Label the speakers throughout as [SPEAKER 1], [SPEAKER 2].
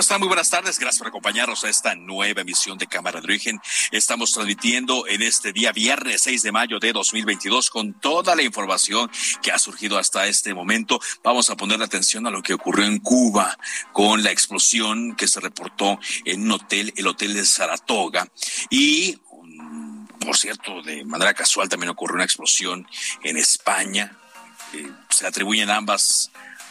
[SPEAKER 1] Muy buenas tardes. Gracias por acompañarnos a esta nueva emisión de Cámara de Origen. Estamos transmitiendo en este día, viernes 6 de mayo de 2022, con toda la información que ha surgido hasta este momento. Vamos a poner atención a lo que ocurrió en Cuba con la explosión que se reportó en un hotel, el Hotel de Saratoga. Y mm, por cierto, de manera casual también ocurrió una explosión en España. Eh, se atribuyen ambas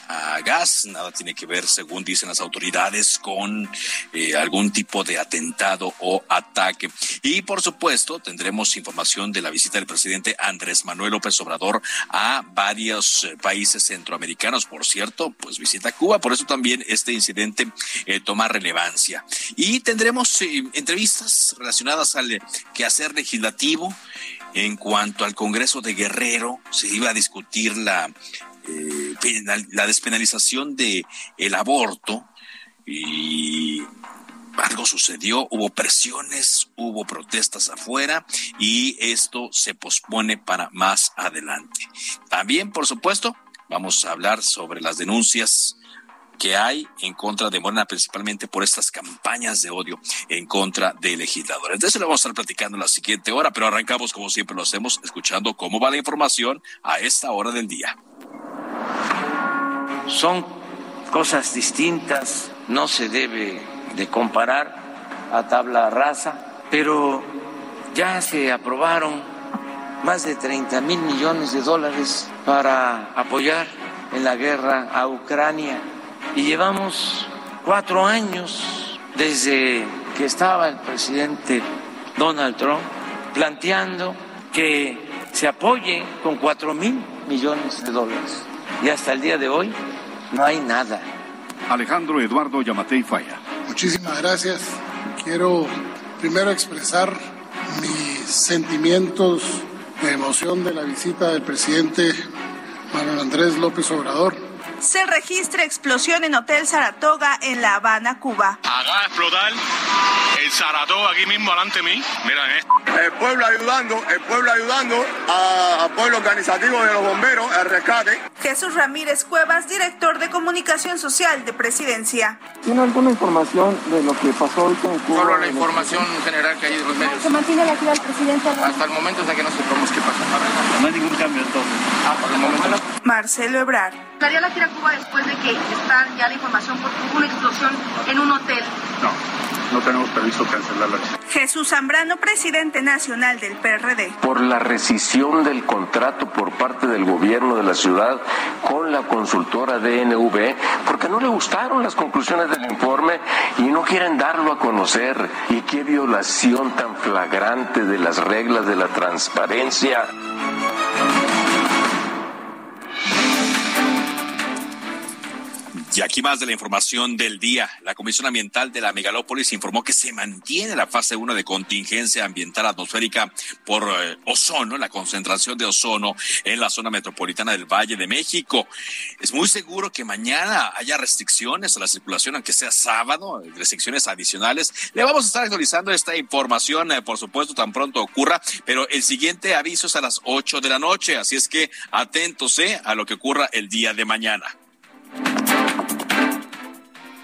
[SPEAKER 1] a gas, nada tiene que ver, según dicen las autoridades, con eh, algún tipo de atentado o ataque. Y por supuesto, tendremos información de la visita del presidente Andrés Manuel López Obrador a varios eh, países centroamericanos. Por cierto, pues visita Cuba, por eso también este incidente eh, toma relevancia. Y tendremos entrevistas relacionadas al eh, quehacer legislativo. En cuanto al Congreso de Guerrero, se iba a discutir la la despenalización de el aborto y algo sucedió, hubo presiones, hubo protestas afuera y esto se pospone para más adelante. También, por supuesto, vamos a hablar sobre las denuncias que hay en contra de Morena, principalmente por estas campañas de odio en contra de legisladores. De eso lo vamos a estar platicando en la siguiente hora, pero arrancamos como siempre lo hacemos, escuchando cómo va la información a esta hora del día.
[SPEAKER 2] Son cosas distintas, no se debe de comparar a tabla rasa, pero ya se aprobaron más de 30 mil millones de dólares para apoyar en la guerra a Ucrania. Y llevamos cuatro años desde que estaba el presidente Donald Trump planteando que se apoye con cuatro mil millones de dólares y hasta el día de hoy no hay nada.
[SPEAKER 3] Alejandro Eduardo Yamatei Falla.
[SPEAKER 4] Muchísimas gracias. Quiero primero expresar mis sentimientos de emoción de la visita del presidente Manuel Andrés López Obrador.
[SPEAKER 5] Se registra explosión en Hotel Saratoga en La Habana, Cuba.
[SPEAKER 6] Explotar el Saratoga aquí mismo delante de mí. Miren esto.
[SPEAKER 7] El pueblo ayudando, el pueblo ayudando a- al pueblo organizativo de los bomberos, el rescate.
[SPEAKER 5] Jesús Ramírez Cuevas, director de comunicación social de Presidencia.
[SPEAKER 8] ¿Tiene alguna información de lo que pasó hoy con Cuba?
[SPEAKER 2] Solo la información general que hay de los medios.
[SPEAKER 9] ¿Se mantiene la actividad del presidente?
[SPEAKER 2] Hasta el momento hasta que no sepamos qué pasó.
[SPEAKER 6] No hay ningún cambio entonces.
[SPEAKER 2] Ah, por el momento no.
[SPEAKER 5] Marcelo Ebrar.
[SPEAKER 9] ¿Daría la gira a Cuba después de que está ya la información hubo una explosión en un hotel?
[SPEAKER 3] No, no tenemos previsto cancelar la visita.
[SPEAKER 5] Jesús Zambrano, presidente nacional del PRD.
[SPEAKER 10] por la rescisión del contrato por parte del gobierno de la ciudad con la consultora DNV, porque no le gustaron las conclusiones del informe y no quieren darlo a conocer. Y qué violación tan flagrante de las reglas de la transparencia.
[SPEAKER 1] Y aquí más de la información del día. La Comisión Ambiental de la Megalópolis informó que se mantiene la fase 1 de contingencia ambiental atmosférica por eh, ozono, la concentración de ozono en la zona metropolitana del Valle de México. Es muy seguro que mañana haya restricciones a la circulación, aunque sea sábado, restricciones adicionales. Le vamos a estar actualizando esta información, eh, por supuesto, tan pronto ocurra, pero el siguiente aviso es a las 8 de la noche, así es que atentos eh, a lo que ocurra el día de mañana.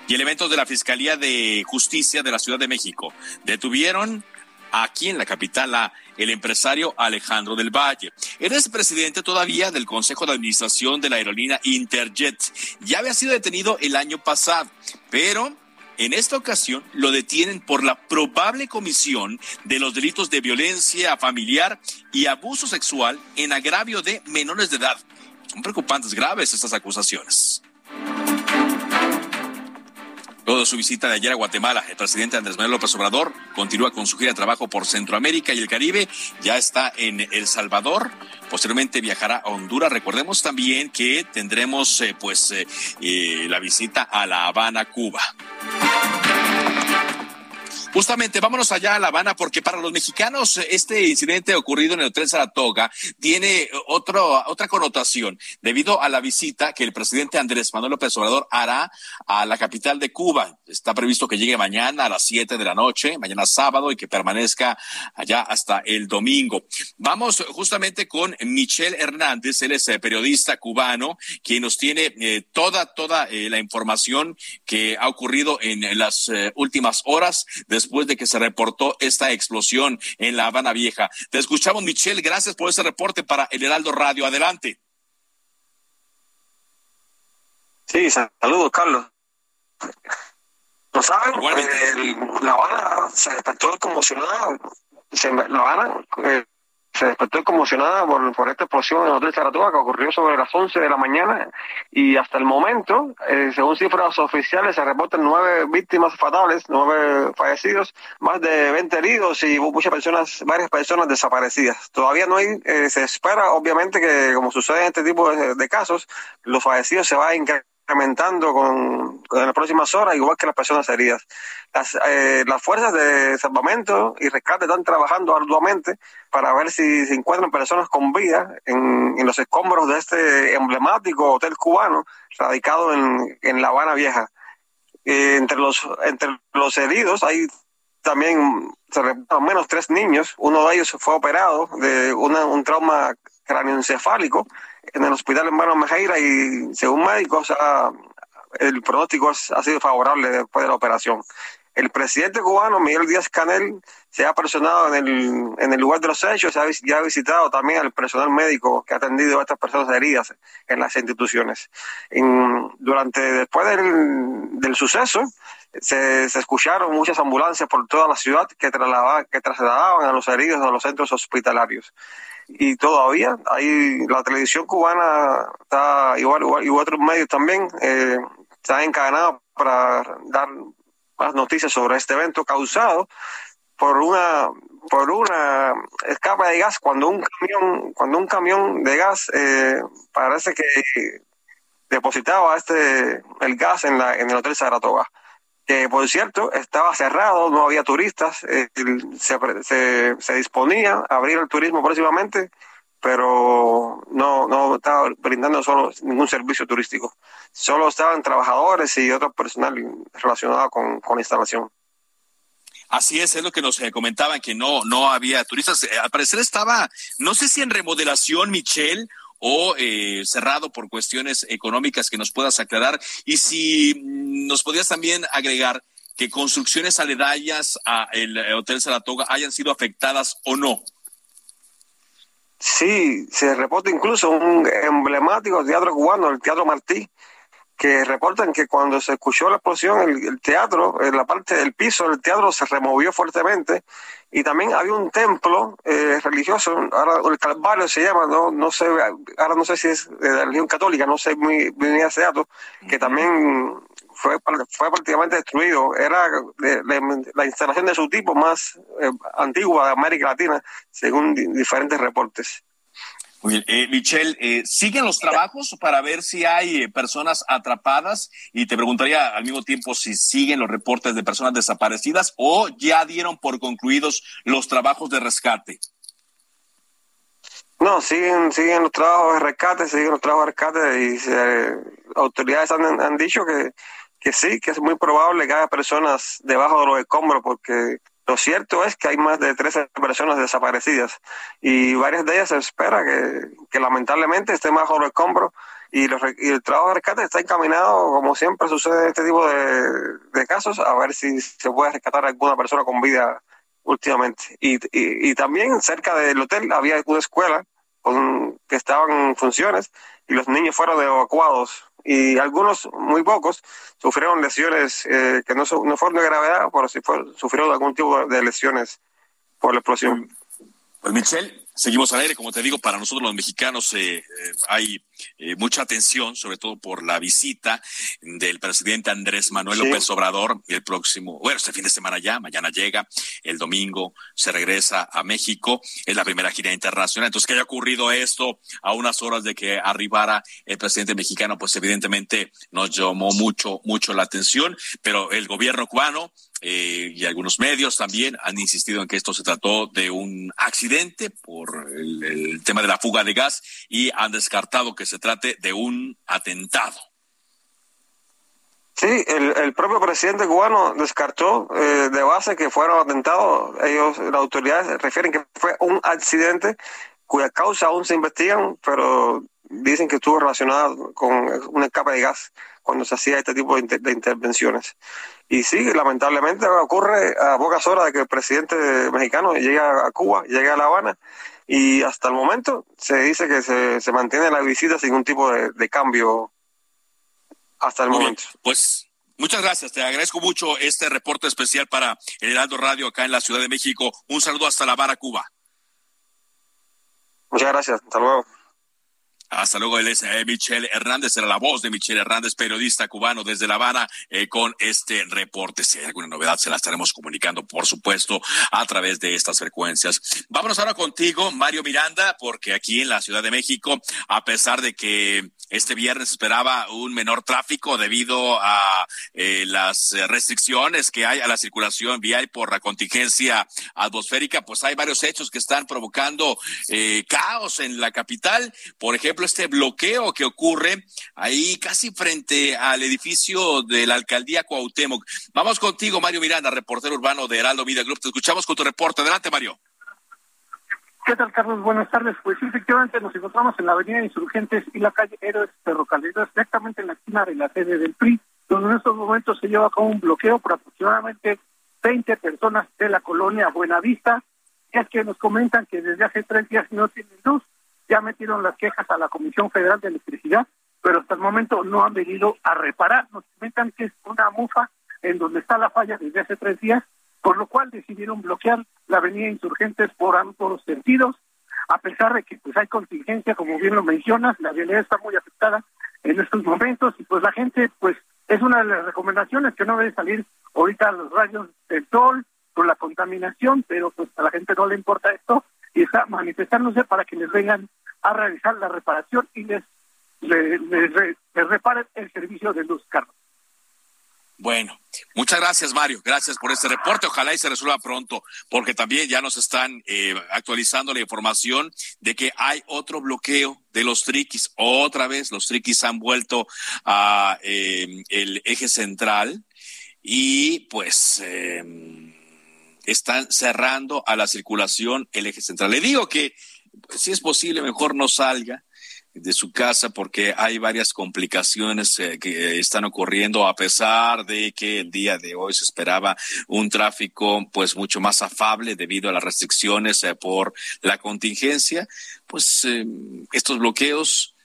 [SPEAKER 1] Y elementos de la Fiscalía de Justicia de la Ciudad de México detuvieron aquí en la capital a el empresario Alejandro del Valle. Eres presidente todavía del Consejo de Administración de la aerolínea Interjet. Ya había sido detenido el año pasado, pero en esta ocasión lo detienen por la probable comisión de los delitos de violencia familiar y abuso sexual en agravio de menores de edad. Son preocupantes, graves estas acusaciones. Luego de su visita de ayer a Guatemala, el presidente Andrés Manuel López Obrador continúa con su gira de trabajo por Centroamérica y el Caribe. Ya está en El Salvador. Posteriormente viajará a Honduras. Recordemos también que tendremos eh, pues eh, eh, la visita a La Habana, Cuba. Justamente, vámonos allá a La Habana, porque para los mexicanos este incidente ocurrido en el Hotel Saratoga tiene otro, otra connotación, debido a la visita que el presidente Andrés Manuel López Obrador hará a la capital de Cuba. Está previsto que llegue mañana a las siete de la noche, mañana sábado, y que permanezca allá hasta el domingo. Vamos justamente con Michelle Hernández, él es eh, periodista cubano, quien nos tiene eh, toda, toda eh, la información que ha ocurrido en las últimas horas de que se reportó esta explosión en La Habana Vieja. Te escuchamos, Michelle. Gracias por ese reporte para el Heraldo Radio. Adelante.
[SPEAKER 11] Sí, saludos, Carlos. ¿Lo saben? la Habana se despertó conmocionada. Se, la Habana eh, se despertó conmocionada por, por esta explosión en el Hotel Saratoga que ocurrió sobre las 11 de la mañana y hasta el momento, eh, según cifras oficiales, se reportan nueve víctimas fatales, nueve fallecidos, más de 20 heridos y muchas personas, varias personas desaparecidas. Todavía no hay, eh, se espera obviamente que como sucede en este tipo de, casos, los fallecidos se van a incrementando con, en las próximas horas, igual que las personas heridas. Las, eh, las fuerzas de salvamento y rescate están trabajando arduamente para ver si se encuentran personas con vida en, en los escombros de este emblemático hotel cubano radicado en, en La Habana Vieja. Eh, entre, los, entre los heridos hay también se al menos tres niños. Uno de ellos fue operado de una, un trauma cráneoencefálico en el hospital hermano Mejeira y según médicos el pronóstico ha sido favorable después de la operación. El presidente cubano, Miguel Díaz Canel, se ha personado en el, en el lugar de los hechos, se ha, visitado también al personal médico que ha atendido a estas personas heridas en las instituciones. durante, después del, del suceso, se, se, escucharon muchas ambulancias por toda la ciudad que, trasladaban, que trasladaban a los heridos a los centros hospitalarios y todavía hay la televisión cubana está igual, igual y otros medios también eh, están encadenados para dar más noticias sobre este evento causado por una por una escapa de gas cuando un camión cuando un camión de gas eh, parece que depositaba este el gas en la en el hotel Saratoga que por cierto estaba cerrado, no había turistas, eh, se, se, se, disponía a abrir el turismo próximamente, pero no, no estaba brindando solo ningún servicio turístico. Solo estaban trabajadores y otro personal relacionado con, con la instalación.
[SPEAKER 1] Así es, es lo que nos eh, comentaban, que no, no había turistas. Eh, al parecer estaba, no sé si en remodelación, Michelle, o eh, cerrado por cuestiones económicas que nos puedas aclarar. Y si mm, nos podías también agregar que construcciones aledañas a el Hotel Saratoga hayan sido afectadas o no.
[SPEAKER 11] Sí, se reporta incluso un emblemático teatro cubano, el Teatro Martí, que reportan que cuando se escuchó la explosión, el, teatro, en la parte del piso del teatro se removió fuertemente y también había un templo eh, religioso, ahora el Calvario se llama, no, no sé, ahora no sé si es de la religión católica, no sé muy bien ese dato, que también fue, fue prácticamente destruido. Era la instalación de su tipo más eh, antigua de América Latina, según diferentes reportes.
[SPEAKER 1] Eh, Michelle, eh, ¿siguen los trabajos para ver si hay eh, personas atrapadas? Y te preguntaría al mismo tiempo si siguen los reportes de personas desaparecidas o ya dieron por concluidos los trabajos de rescate.
[SPEAKER 11] No, siguen, siguen los trabajos de rescate, siguen los trabajos de rescate y autoridades han, han dicho que, que sí, que es muy probable que haya personas debajo de los escombros porque lo cierto es que hay más de 13 personas desaparecidas y varias de ellas se espera que, lamentablemente estén bajo los escombros y, y, el trabajo de rescate está encaminado, como siempre sucede en este tipo de, casos, a ver si se puede rescatar a alguna persona con vida últimamente. Y, y, también cerca del hotel había una escuela con, que estaban en funciones y los niños fueron evacuados y algunos, muy pocos, sufrieron lesiones eh, que no, no fueron de gravedad, pero sí sufrieron algún tipo de lesiones por la explosión.
[SPEAKER 1] Pues Michelle, Seguimos al aire, como te digo, para nosotros los mexicanos eh, eh, hay eh, mucha atención, sobre todo por la visita del presidente Andrés Manuel López Obrador el próximo, bueno, este fin de semana ya, mañana llega, el domingo se regresa a México, es la primera gira internacional. Entonces, que haya ocurrido esto a unas horas de que arribara el presidente mexicano, pues evidentemente nos llamó mucho, mucho la atención, pero el gobierno cubano eh, y algunos medios también han insistido en que esto se trató de un accidente por el, tema de la fuga de gas y han descartado que se trate de un atentado.
[SPEAKER 11] Sí, el, propio presidente cubano descartó eh, de base que fuera un atentado. Ellos, las autoridades refieren que fue un accidente cuya causa aún se investigan, pero dicen que estuvo relacionado con una escape de gas cuando se hacía este tipo de, intervenciones. Y sí, lamentablemente ocurre a pocas horas de que el presidente mexicano llegue a Cuba, llegue a La Habana, y hasta el momento se dice que se, se mantiene la visita sin ningún tipo de, cambio hasta el momento.
[SPEAKER 1] pues muchas gracias, te agradezco mucho este reporte especial para el Heraldo Radio acá en la Ciudad de México. Un saludo hasta La Habana, Cuba.
[SPEAKER 11] Muchas gracias, hasta luego.
[SPEAKER 1] Hasta luego, él es eh, Michelle Hernández, era la voz de Michelle Hernández, periodista cubano desde La Habana, eh, con este reporte. Si hay alguna novedad, se la estaremos comunicando, por supuesto, a través de estas frecuencias. Vámonos ahora contigo, Mario Miranda, porque aquí en la Ciudad de México, a pesar de que este viernes esperaba un menor tráfico debido a eh, las restricciones que hay a la circulación vial por la contingencia atmosférica, pues hay varios hechos que están provocando caos en la capital. Por ejemplo, este bloqueo que ocurre ahí casi frente al edificio de la alcaldía Cuauhtémoc. Vamos contigo, Mario Miranda, reportero urbano de Heraldo Media Group. Te escuchamos con tu reporte. Adelante, Mario.
[SPEAKER 12] ¿Qué tal, Carlos? Buenas tardes. Pues efectivamente nos encontramos en la avenida Insurgentes y la calle Héroes Ferrocarrileros, exactamente en la esquina de la sede del PRI, donde en estos momentos se lleva a cabo un bloqueo por aproximadamente 20 personas de la colonia Buenavista, y es que nos comentan que desde hace tres días no tienen luz ya metieron las quejas a la Comisión Federal de Electricidad, pero hasta el momento no han venido a reparar. Nos comentan que es una mufa en donde está la falla desde hace tres días, por lo cual decidieron bloquear la avenida Insurgentes por ambos sentidos, a pesar de que pues hay contingencia, como bien lo mencionas, la vialidad está muy afectada en estos momentos y pues la gente pues es una de las recomendaciones que no debe salir ahorita a los rayos del sol por la contaminación, pero pues a la gente no le importa esto y está manifestándose para que les vengan a realizar la reparación y les, les, reparen el servicio de luz, Carlos.
[SPEAKER 1] Bueno, muchas gracias Mario, gracias por este reporte. Ojalá y se resuelva pronto, porque también ya nos están eh, actualizando la información de que hay otro bloqueo de los triquis. Otra vez los triquis han vuelto a eh, el eje central y pues eh, están cerrando a la circulación el eje central. Le digo que si es posible mejor no salga de su casa porque hay varias complicaciones eh, que están ocurriendo a pesar de que el día de hoy se esperaba un tráfico pues mucho más afable debido a las restricciones eh, por la contingencia pues eh, estos bloqueos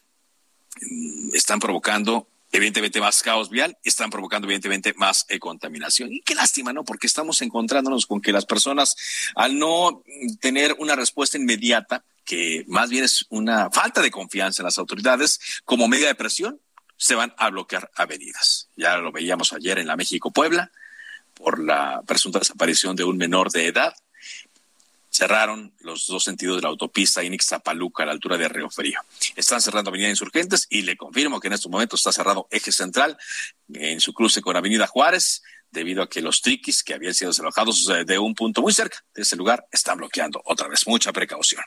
[SPEAKER 1] mm, están provocando evidentemente más caos vial, están provocando evidentemente más eh, contaminación. Y qué lástima, ¿no? Porque estamos encontrándonos con que las personas, al no tener una respuesta inmediata, que más bien es una falta de confianza en las autoridades, como medida de presión, se van a bloquear avenidas. Ya lo veíamos ayer en la México-Puebla, por la presunta desaparición de un menor de edad cerraron los dos sentidos de la autopista Inix-Zapaluca a la altura de Río Frío. Están cerrando Avenida Insurgentes y le confirmo que en estos momentos está cerrado Eje Central en su cruce con Avenida Juárez debido a que los triquis que habían sido desalojados eh, de un punto muy cerca de ese lugar están bloqueando otra vez. Mucha precaución.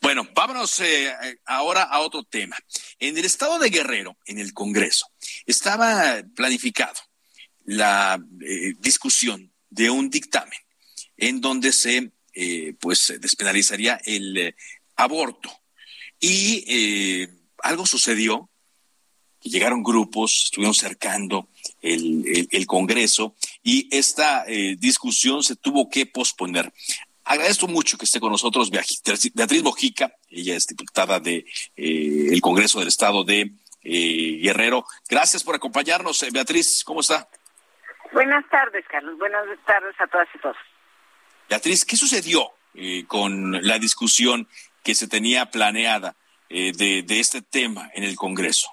[SPEAKER 1] Bueno, vámonos eh, ahora a otro tema. En el estado de Guerrero, en el Congreso, estaba planificado la eh, discusión de un dictamen en donde se eh, pues despenalizaría el eh, aborto. Y eh, algo sucedió, llegaron grupos, estuvieron cercando el, el, Congreso y esta eh, discusión se tuvo que posponer. Agradezco mucho que esté con nosotros Beatriz Mojica, ella es diputada de eh, Congreso del Estado de eh, Guerrero. Gracias por acompañarnos, Beatriz, ¿cómo está?
[SPEAKER 13] Buenas tardes, Carlos. Buenas tardes a todas y todos.
[SPEAKER 1] Beatriz, ¿qué sucedió con la discusión que se tenía planeada de, de este tema en el Congreso?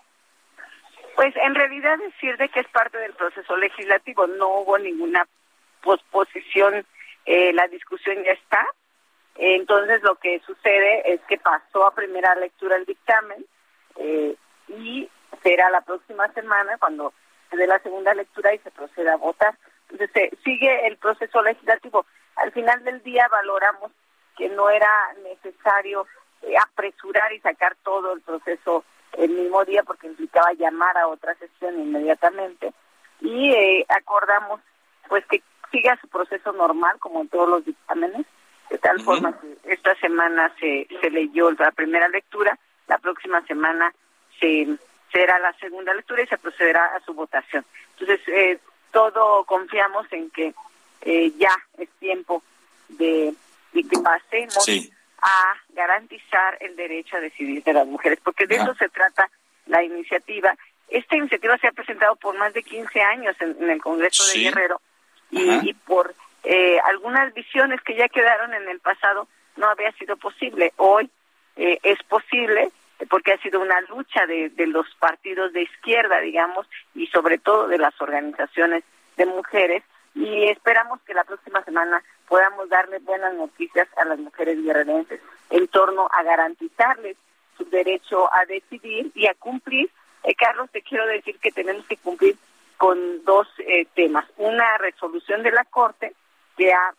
[SPEAKER 13] Pues en realidad decir de que es parte del proceso legislativo, no hubo ninguna posposición, eh, la discusión ya está. Entonces lo que sucede es que pasó a primera lectura el dictamen eh, y será la próxima semana cuando se dé la segunda lectura y se proceda a votar. Entonces sigue el proceso legislativo. Al final del día valoramos que no era necesario eh, apresurar y sacar todo el proceso el mismo día porque implicaba llamar a otra sesión inmediatamente y eh, acordamos pues que siga su proceso normal como en todos los dictámenes de tal forma que esta semana se, se leyó la primera lectura la próxima semana se será la segunda lectura y se procederá a su votación. Entonces eh, todo confiamos en que eh, ya es tiempo de, de que pasemos a garantizar el derecho a decidir de las mujeres, porque de eso se trata la iniciativa. Esta iniciativa se ha presentado por más de 15 años en, el Congreso de Guerrero y, por eh, algunas visiones que ya quedaron en el pasado no había sido posible. Hoy eh, es posible porque ha sido una lucha de, de los partidos de izquierda, digamos, y sobre todo de las organizaciones de mujeres y esperamos que la próxima semana podamos darle buenas noticias a las mujeres guerrerenses en torno a garantizarles su derecho a decidir y a cumplir. Eh, Carlos, te quiero decir que tenemos que cumplir con dos eh, temas. Una resolución de la Corte que ha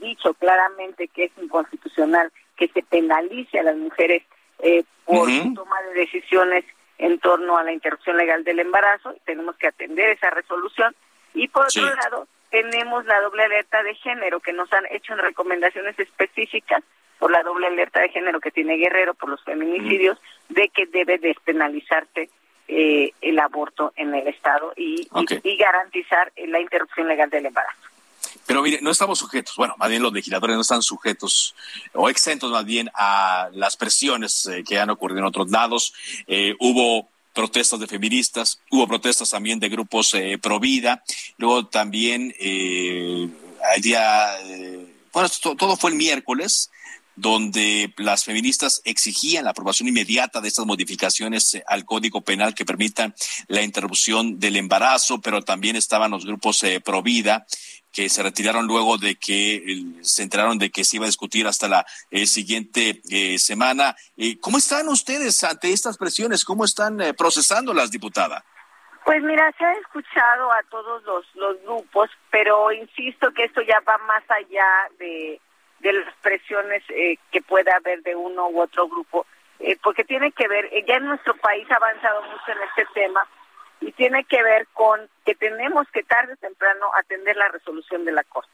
[SPEAKER 13] dicho claramente que es inconstitucional que se penalice a las mujeres eh, por su toma de decisiones en torno a la interrupción legal del embarazo. Tenemos que atender esa resolución. Y por otro lado, tenemos la doble alerta de género que nos han hecho en recomendaciones específicas por la doble alerta de género que tiene Guerrero por los feminicidios de que debe despenalizarse eh, el aborto en el Estado y, y, garantizar la interrupción legal del embarazo.
[SPEAKER 1] Pero mire, no estamos sujetos, bueno, más bien los legisladores no están sujetos o exentos más bien a las presiones eh, que han ocurrido en otros lados. Eh, hubo protestas de feministas, hubo protestas también de grupos eh, pro vida, luego también el día, eh, bueno, todo fue el miércoles, donde las feministas exigían la aprobación inmediata de estas modificaciones eh, al Código Penal que permitan la interrupción del embarazo, pero también estaban los grupos eh, pro vida que se retiraron luego de que se enteraron de que se iba a discutir hasta la eh, siguiente eh, semana. Eh, ¿Cómo están ustedes ante estas presiones? ¿Cómo están procesando las diputadas?
[SPEAKER 13] Pues mira, se ha escuchado a todos los grupos, pero insisto que esto ya va más allá de, de las presiones que pueda haber de uno u otro grupo, porque tiene que ver, ya en nuestro país ha avanzado mucho en este tema, y tiene que ver con que tenemos que tarde o temprano atender la resolución de la Corte.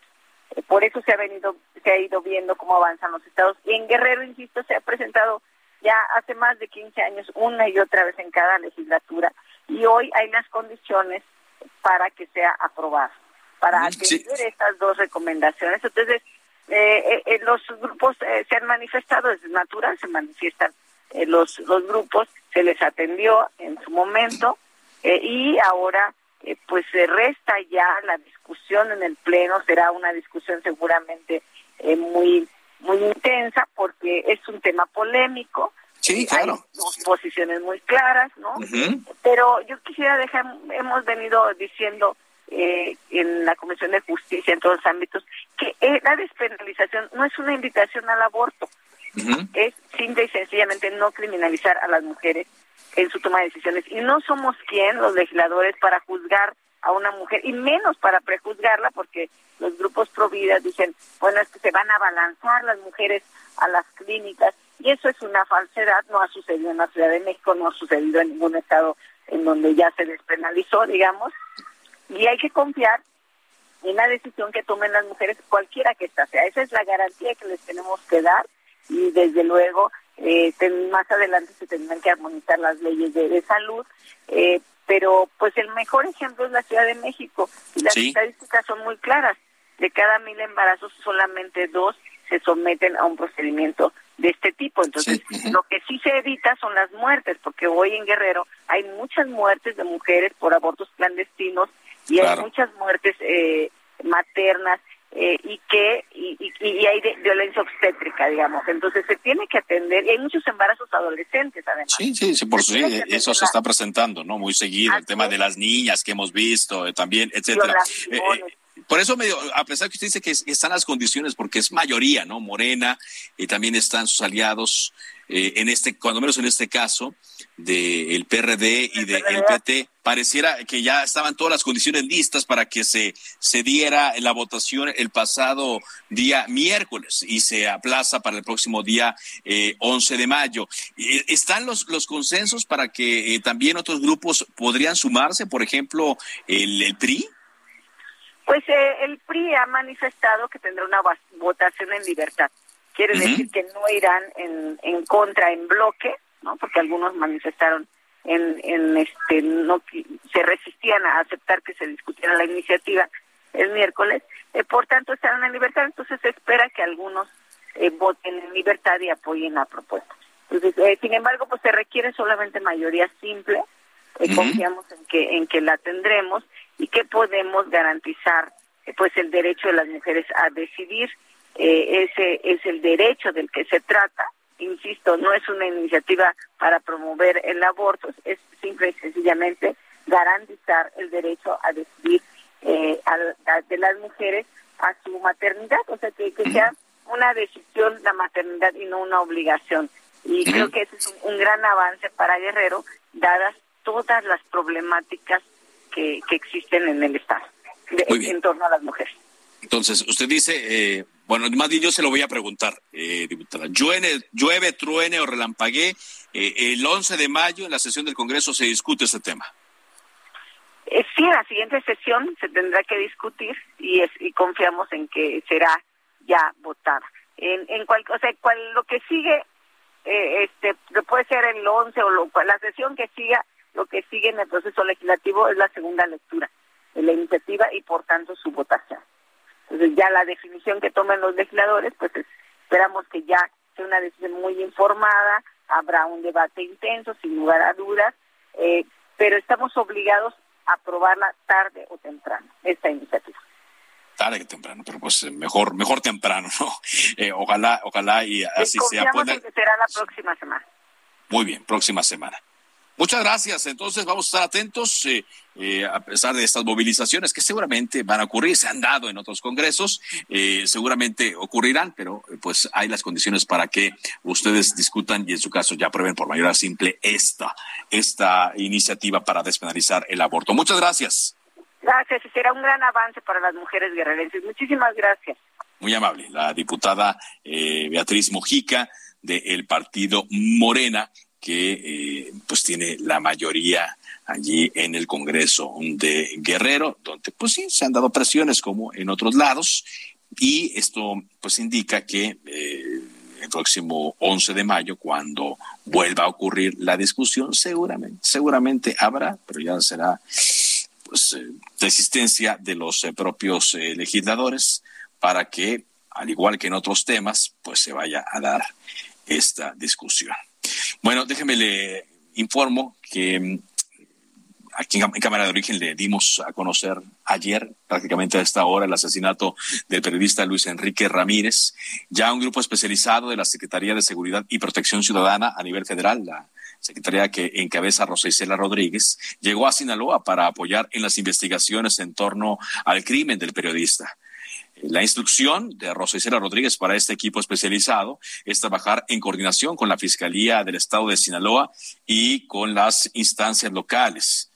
[SPEAKER 13] Eh, por eso se ha venido, se ha ido viendo cómo avanzan los estados. Y en Guerrero, insisto, se ha presentado ya hace más de 15 años una y otra vez en cada legislatura y hoy hay las condiciones para que sea aprobado, para atender estas dos recomendaciones. Entonces, eh, eh, los grupos se han manifestado, es natural, se manifiestan los, los grupos, se les atendió en su momento, eh, y ahora eh, pues se resta ya la discusión en el pleno será una discusión seguramente eh, muy muy intensa porque es un tema polémico
[SPEAKER 1] Sí, claro.
[SPEAKER 13] Hay dos posiciones muy claras, ¿no? Pero yo quisiera dejar, hemos venido diciendo en la Comisión de Justicia, en todos los ámbitos, que la despenalización no es una invitación al aborto, es simple y sencillamente no criminalizar a las mujeres en su toma de decisiones. Y no somos quien, los legisladores, para juzgar a una mujer, y menos para prejuzgarla, porque los grupos pro vida dicen, bueno, es que se van a balanzar las mujeres a las clínicas, y eso es una falsedad, no ha sucedido en la Ciudad de México, no ha sucedido en ningún estado en donde ya se despenalizó, digamos, y hay que confiar en la decisión que tomen las mujeres, cualquiera que ésta sea. Esa es la garantía que les tenemos que dar, y desde luego eh, más adelante se tendrán que armonizar las leyes de, salud, eh, pero pues el mejor ejemplo es la Ciudad de México y las estadísticas son muy claras. De cada mil embarazos, solamente dos se someten a un procedimiento de este tipo. Entonces, lo que sí se evita son las muertes, porque hoy en Guerrero hay muchas muertes de mujeres por abortos clandestinos y hay muchas muertes eh, maternas eh, y que y, y, hay violencia obstétrica, digamos. Entonces se tiene que atender y hay muchos embarazos adolescentes además.
[SPEAKER 1] Sí, sí, sí por sí, eso se está presentando, ¿no? Muy seguido el tema de las niñas que hemos visto eh, también, etcétera. Eh, por eso, medio, a pesar que usted dice que están las condiciones, porque es mayoría, ¿no? Morena, y también están sus aliados, en este, cuando menos en este caso, del PRD y del PT, pareciera que ya estaban todas las condiciones listas para que se, se diera la votación el pasado día miércoles y se aplaza para el próximo día eh, 11 de mayo. ¿Están los, los consensos para que eh, también otros grupos podrían sumarse, por ejemplo, el, PRI?
[SPEAKER 13] Pues eh, el PRI ha manifestado que tendrá una votación en libertad. Quiere decir que no irán en, en contra, en bloque, ¿no? Porque algunos manifestaron en, en este no se resistían a aceptar que se discutiera la iniciativa el miércoles, eh, por tanto están en libertad, entonces se espera que algunos eh, voten en libertad y apoyen la propuesta. Entonces, eh, sin embargo, pues se requiere solamente mayoría simple, confiamos en que en que la tendremos y que podemos garantizar pues el derecho de las mujeres a decidir, ese es el derecho del que se trata. Insisto, no es una iniciativa para promover el aborto, es simple y sencillamente garantizar el derecho a decidir eh, de las mujeres a su maternidad, o sea, que, sea una decisión la maternidad y no una obligación. Y creo que ese es un, gran avance para Guerrero, dadas todas las problemáticas que, que existen en el Estado en torno a las mujeres.
[SPEAKER 1] Entonces, usted dice, eh, bueno, más bien yo se lo voy a preguntar, eh, diputada. Llueve, llueve, truene o relampaguee. Eh, el 11 de mayo en la sesión del Congreso se discute este tema.
[SPEAKER 13] Eh, sí, en la siguiente sesión se tendrá que discutir y, es, y confiamos en que será ya votada. En, en cual, o sea, cual, lo que sigue, eh, este, puede ser el 11 o lo, la sesión que siga, lo que sigue en el proceso legislativo es la segunda lectura de la iniciativa y por tanto su votación. Entonces ya la definición que tomen los legisladores, pues esperamos que ya sea una decisión muy informada, habrá un debate intenso, sin lugar a dudas, eh, pero estamos obligados a aprobarla tarde o temprano, esta iniciativa.
[SPEAKER 1] Tarde que temprano, pero pues eh, mejor, mejor temprano, ¿no? Eh, ojalá, ojalá y así sea.
[SPEAKER 13] Que será la próxima semana.
[SPEAKER 1] Muy bien, próxima semana. Muchas gracias. Entonces vamos a estar atentos eh, eh, a pesar de estas movilizaciones que seguramente van a ocurrir, se han dado en otros congresos, eh, seguramente ocurrirán, pero pues hay las condiciones para que ustedes discutan y en su caso ya aprueben por mayoría simple esta, esta iniciativa para despenalizar el aborto. Muchas gracias.
[SPEAKER 13] Gracias y será un gran avance para las mujeres guerrerenses. Muchísimas gracias.
[SPEAKER 1] Muy amable, la diputada Beatriz Mojica del partido Morena que eh, pues tiene la mayoría allí en el Congreso de Guerrero, donde pues sí se han dado presiones como en otros lados y esto pues indica que eh, el próximo 11 de mayo, cuando vuelva a ocurrir la discusión, seguramente, seguramente habrá, pero ya será pues eh, resistencia de los propios legisladores para que, al igual que en otros temas, pues se vaya a dar esta discusión. Bueno, déjeme le informo que mm, aquí en Cámara de Origen le dimos a conocer ayer, prácticamente a esta hora, el asesinato del periodista Luis Enrique Ramírez. Ya un grupo especializado de la Secretaría de Seguridad y Protección Ciudadana a nivel federal, la secretaría que encabeza Rosa Isela Rodríguez, llegó a Sinaloa para apoyar en las investigaciones en torno al crimen del periodista. La instrucción de Rosa Isela Rodríguez para este equipo especializado es trabajar en coordinación con la Fiscalía del Estado de Sinaloa y con las instancias locales.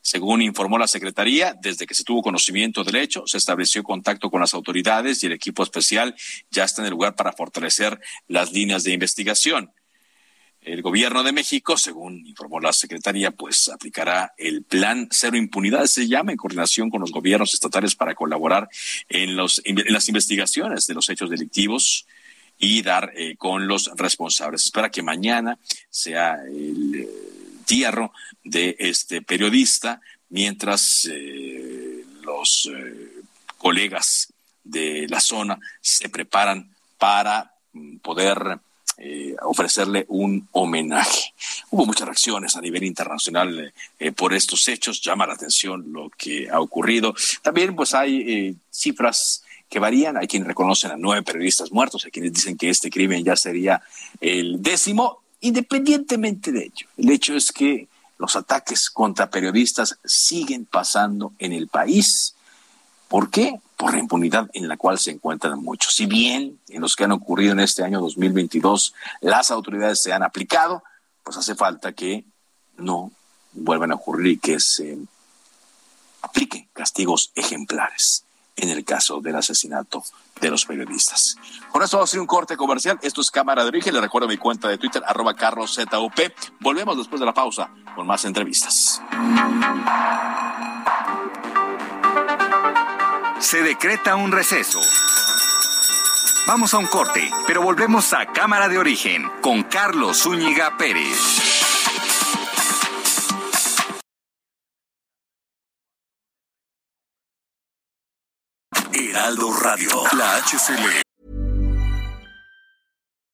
[SPEAKER 1] Según informó la Secretaría, desde que se tuvo conocimiento del hecho, se estableció contacto con las autoridades y el equipo especial ya está en el lugar para fortalecer las líneas de investigación. El gobierno de México, según informó la Secretaría, pues aplicará el plan cero impunidad, se llama, en coordinación con los gobiernos estatales para colaborar en, los, las investigaciones de los hechos delictivos y dar eh, con los responsables. Espera que mañana sea el entierro de este periodista, mientras los colegas de la zona se preparan para mm, poder eh, ofrecerle un homenaje. Hubo muchas reacciones a nivel internacional eh, por estos hechos, llama la atención lo que ha ocurrido. También pues hay eh, cifras que varían, hay quienes reconocen a nueve periodistas muertos, hay quienes dicen que este crimen ya sería el décimo, independientemente de ello. El hecho es que los ataques contra periodistas siguen pasando en el país. ¿Por qué? por la impunidad en la cual se encuentran muchos. Si bien en los que han ocurrido en este año 2022 las autoridades se han aplicado, pues hace falta que no vuelvan a ocurrir y que se apliquen castigos ejemplares en el caso del asesinato de los periodistas. Con eso vamos a hacer un corte comercial. Esto es Cámara de Origen. Le recuerdo mi cuenta de Twitter, arroba carloszup. Volvemos después de la pausa con más entrevistas
[SPEAKER 14] se decreta un receso. Vamos a un corte, pero volvemos a Cámara de Origen con Carlos Zúñiga Pérez. Heraldo Radio, la HCL.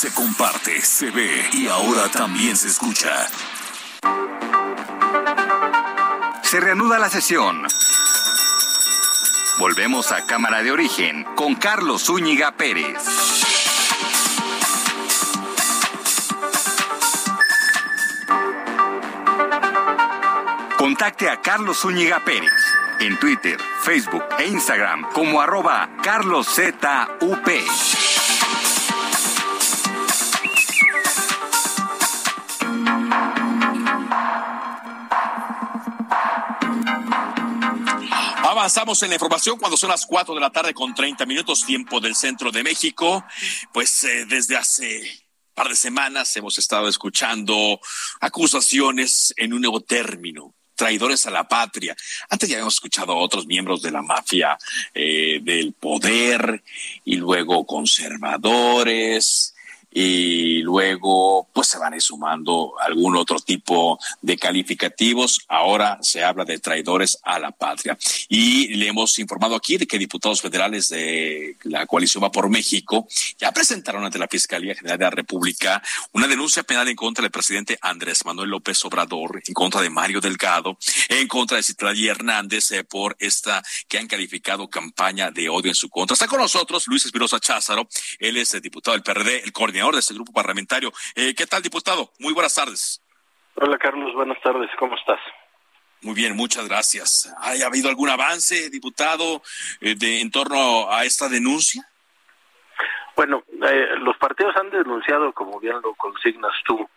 [SPEAKER 14] Se comparte, se ve y ahora también se escucha. Se reanuda la sesión. Volvemos a Cámara de Origen con Carlos Zúñiga Pérez. Contacte a Carlos Zúñiga Pérez en Twitter, Facebook e Instagram como arroba carloszup.
[SPEAKER 1] Avanzamos en la información cuando son las 4 de la tarde con 30 minutos tiempo del centro de México. Pues eh, desde hace par de semanas hemos estado escuchando acusaciones en un nuevo término traidores a la patria. Antes ya habíamos escuchado a otros miembros de la mafia eh, del poder y luego conservadores y luego pues se van sumando algún otro tipo de calificativos. Ahora se habla de traidores a la patria. Y le hemos informado aquí de que diputados federales de la coalición Va por México ya presentaron ante la Fiscalía General de la República una denuncia penal en contra del presidente Andrés Manuel López Obrador, en contra de Mario Delgado, en contra de Citlali Hernández eh, por esta que han calificado campaña de odio en su contra. Está con nosotros Luis Espirosa Cházaro, él es el diputado del PRD, el coordinador de este grupo parlamentario. Eh, ¿Qué tal, diputado? Muy buenas tardes.
[SPEAKER 15] Hola, Carlos. Buenas tardes. ¿Cómo estás?
[SPEAKER 1] Muy bien, muchas gracias. ¿Ha habido algún avance, diputado, eh, de, en torno a esta denuncia?
[SPEAKER 15] Bueno, eh, los partidos han denunciado, como bien lo consignas tú,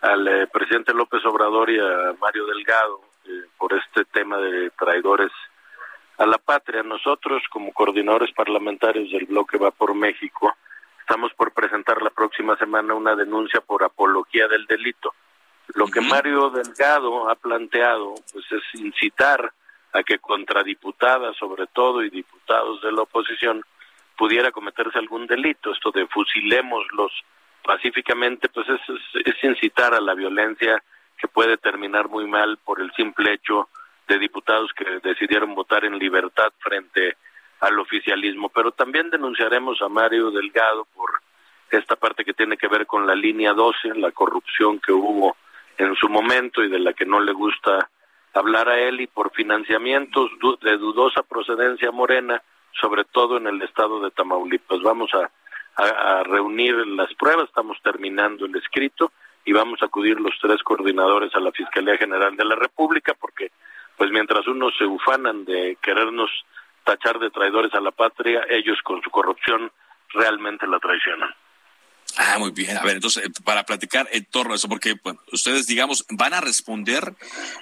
[SPEAKER 15] al presidente López Obrador y a Mario Delgado por este tema de traidores a la patria. Nosotros, como coordinadores parlamentarios del bloque Va por México, Estamos por presentar la próxima semana una denuncia por apología del delito. Lo que Mario Delgado ha planteado pues es incitar a que contra diputadas, sobre todo, y diputados de la oposición, pudiera cometerse algún delito. Esto de fusilémoslos pacíficamente, pues es, es, incitar a la violencia que puede terminar muy mal por el simple hecho de diputados que decidieron votar en libertad frente al oficialismo. Pero también denunciaremos a Mario Delgado por esta parte que tiene que ver con la línea 12, la corrupción que hubo en su momento y de la que no le gusta hablar a él y por financiamientos de dudosa procedencia morena, sobre todo en el estado de Tamaulipas. Vamos a, reunir las pruebas, estamos terminando el escrito y vamos a acudir los tres coordinadores a la Fiscalía General de la República porque pues mientras unos se ufanan de querernos tachar de traidores a la patria, ellos con su corrupción realmente la traicionan.
[SPEAKER 1] Ah, muy bien. A ver, entonces, eh, para platicar en torno a eso, porque ustedes, digamos, van a responder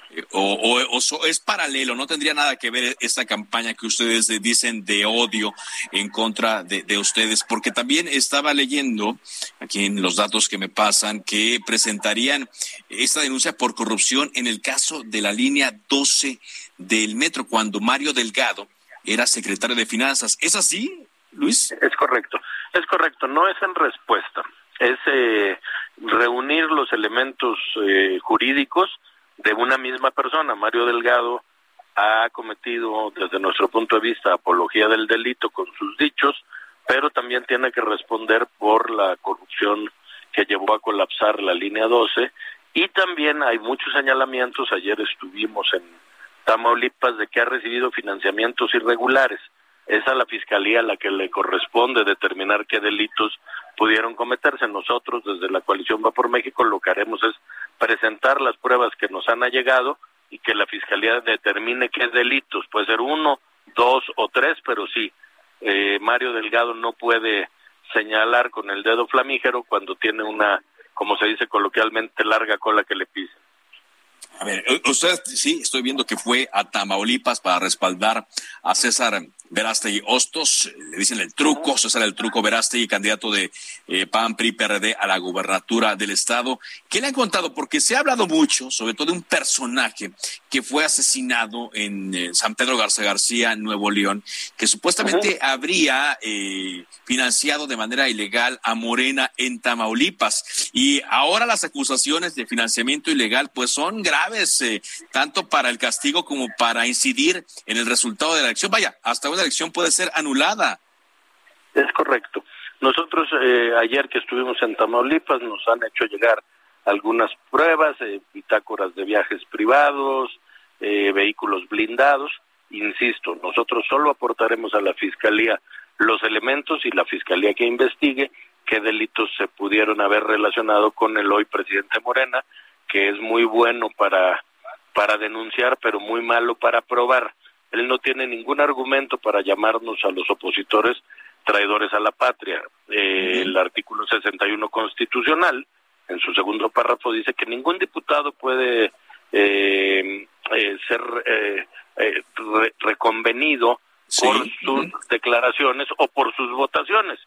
[SPEAKER 1] eh, o, es paralelo, no tendría nada que ver esta campaña que ustedes dicen de odio en contra de, ustedes, porque también estaba leyendo aquí en los datos que me pasan que presentarían esta denuncia por corrupción en el caso de la línea 12 del metro, cuando Mario Delgado era secretario de Finanzas. ¿Es así, Luis?
[SPEAKER 15] Es correcto. Es correcto, no es en respuesta, es eh, reunir los elementos eh, jurídicos de una misma persona. Mario Delgado ha cometido, desde nuestro punto de vista, apología del delito con sus dichos, pero también tiene que responder por la corrupción que llevó a colapsar la línea 12 y también hay muchos señalamientos, ayer estuvimos en Tamaulipas, de que ha recibido financiamientos irregulares es a la fiscalía la que le corresponde determinar qué delitos pudieron cometerse. Nosotros, desde la coalición Va por México, lo que haremos es presentar las pruebas que nos han allegado y que la fiscalía determine qué delitos. Puede ser uno, dos o tres, pero sí, eh, Mario Delgado no puede señalar con el dedo flamígero cuando tiene una, como se dice coloquialmente, larga cola que le pisen.
[SPEAKER 1] A ver, usted sí, estoy viendo que fue a Tamaulipas para respaldar a César Verástegui Hostos, le dicen el truco, César el truco Verástegui, candidato de eh, PAN, PRI, PRD a la gubernatura del estado. ¿Qué le han contado? Porque se ha hablado mucho, sobre todo de un personaje que fue asesinado en eh, San Pedro Garza García, Nuevo León, que supuestamente habría eh, financiado de manera ilegal a Morena en Tamaulipas. Y ahora las acusaciones de financiamiento ilegal pues son graves, tanto para el castigo como para incidir en el resultado de la elección. Vaya, hasta una elección puede ser anulada.
[SPEAKER 15] Es correcto. Nosotros eh, ayer que estuvimos en Tamaulipas nos han hecho llegar algunas pruebas, eh, bitácoras de viajes privados, eh, vehículos blindados. Insisto, nosotros solo aportaremos a la Fiscalía los elementos y la Fiscalía que investigue qué delitos se pudieron haber relacionado con el hoy presidente Morena, que es muy bueno para, para denunciar, pero muy malo para probar. Él no tiene ningún argumento para llamarnos a los opositores traidores a la patria. Eh, el artículo 61 constitucional, en su segundo párrafo, dice que ningún diputado puede eh, eh, ser reconvenido por sus declaraciones o por sus votaciones.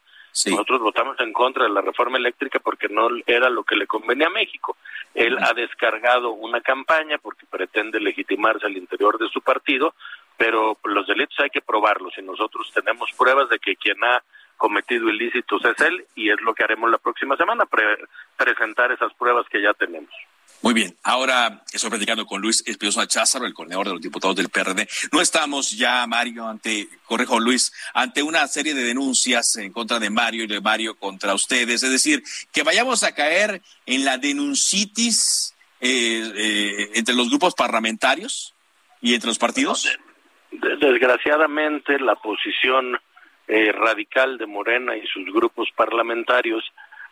[SPEAKER 15] Nosotros votamos en contra de la reforma eléctrica porque no era lo que le convenía a México. Él ha descargado una campaña porque pretende legitimarse al interior de su partido pero los delitos hay que probarlos y nosotros tenemos pruebas de que quien ha cometido ilícitos es él y es lo que haremos la próxima semana, presentar esas pruebas que ya tenemos.
[SPEAKER 1] Muy bien, ahora estoy platicando con Luis Espinosa Cházaro, el coordinador de los diputados del PRD. No estamos ya, Mario, ante, correjo Luis, ante una serie de denuncias en contra de Mario y de Mario contra ustedes. Es decir, que vayamos a caer en la denuncitis eh, eh, entre los grupos parlamentarios y entre los partidos
[SPEAKER 15] desgraciadamente la posición eh, radical de Morena y sus grupos parlamentarios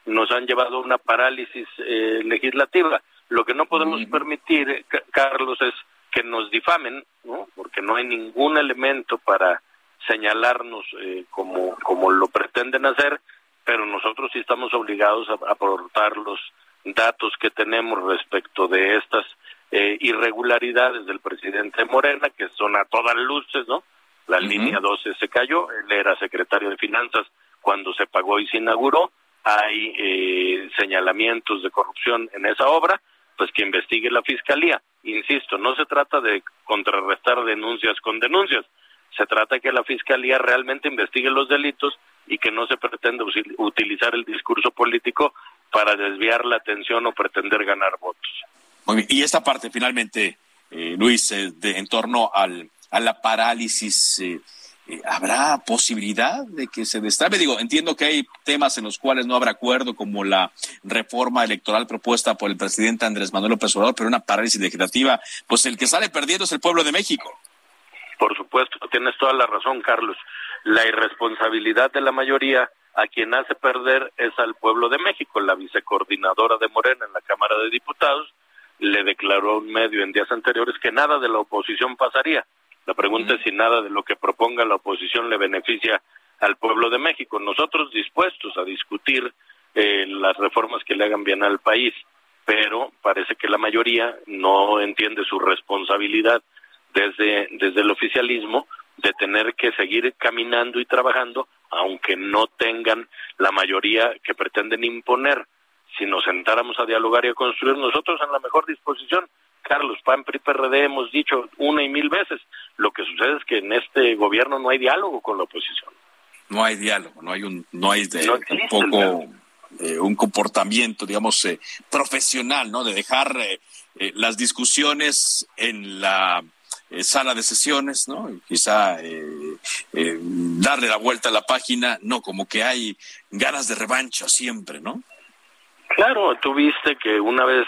[SPEAKER 15] nos han llevado a una parálisis eh, legislativa. Lo que no podemos permitir, eh, Carlos, es que nos difamen, ¿no? porque no hay ningún elemento para señalarnos como, como lo pretenden hacer, pero nosotros sí estamos obligados a aportar los datos que tenemos respecto de estas eh, irregularidades del presidente Morena, que son a todas luces, ¿no? La línea 12 se cayó, él era secretario de Finanzas cuando se pagó y se inauguró, hay eh, señalamientos de corrupción en esa obra, pues que investigue la Fiscalía. Insisto, no se trata de contrarrestar denuncias con denuncias, se trata de que la Fiscalía realmente investigue los delitos y que no se pretenda utilizar el discurso político para desviar la atención o pretender ganar votos.
[SPEAKER 1] Y esta parte, finalmente, eh, Luis, eh, de, en torno al, a la parálisis, eh, ¿habrá posibilidad de que se destrabe? Digo, entiendo que hay temas en los cuales no habrá acuerdo, como la reforma electoral propuesta por el presidente Andrés Manuel López Obrador, pero una parálisis legislativa, pues el que sale perdiendo es el pueblo de México.
[SPEAKER 15] Por supuesto, tienes toda la razón, Carlos. La irresponsabilidad de la mayoría a quien hace perder es al pueblo de México. La vicecoordinadora de Morena en la Cámara de Diputados le declaró a un medio en días anteriores que nada de la oposición pasaría. La pregunta es si nada de lo que proponga la oposición le beneficia al pueblo de México. Nosotros dispuestos a discutir eh, las reformas que le hagan bien al país, pero parece que la mayoría no entiende su responsabilidad desde, desde el oficialismo de tener que seguir caminando y trabajando, aunque no tengan la mayoría que pretenden imponer. Si nos sentáramos a dialogar y a construir nosotros en la mejor disposición, Carlos, PAN, PRI, PRD hemos dicho una y mil veces, lo que sucede es que en este gobierno no hay diálogo con la oposición.
[SPEAKER 1] No hay diálogo, no hay un, no hay de, un poco eh, un comportamiento, digamos, eh, profesional, ¿no? De dejar eh, las discusiones en la sala de sesiones, ¿no? Quizá darle la vuelta a la página, no, como que hay ganas de revancha siempre, ¿no?
[SPEAKER 15] Claro, tú viste que una vez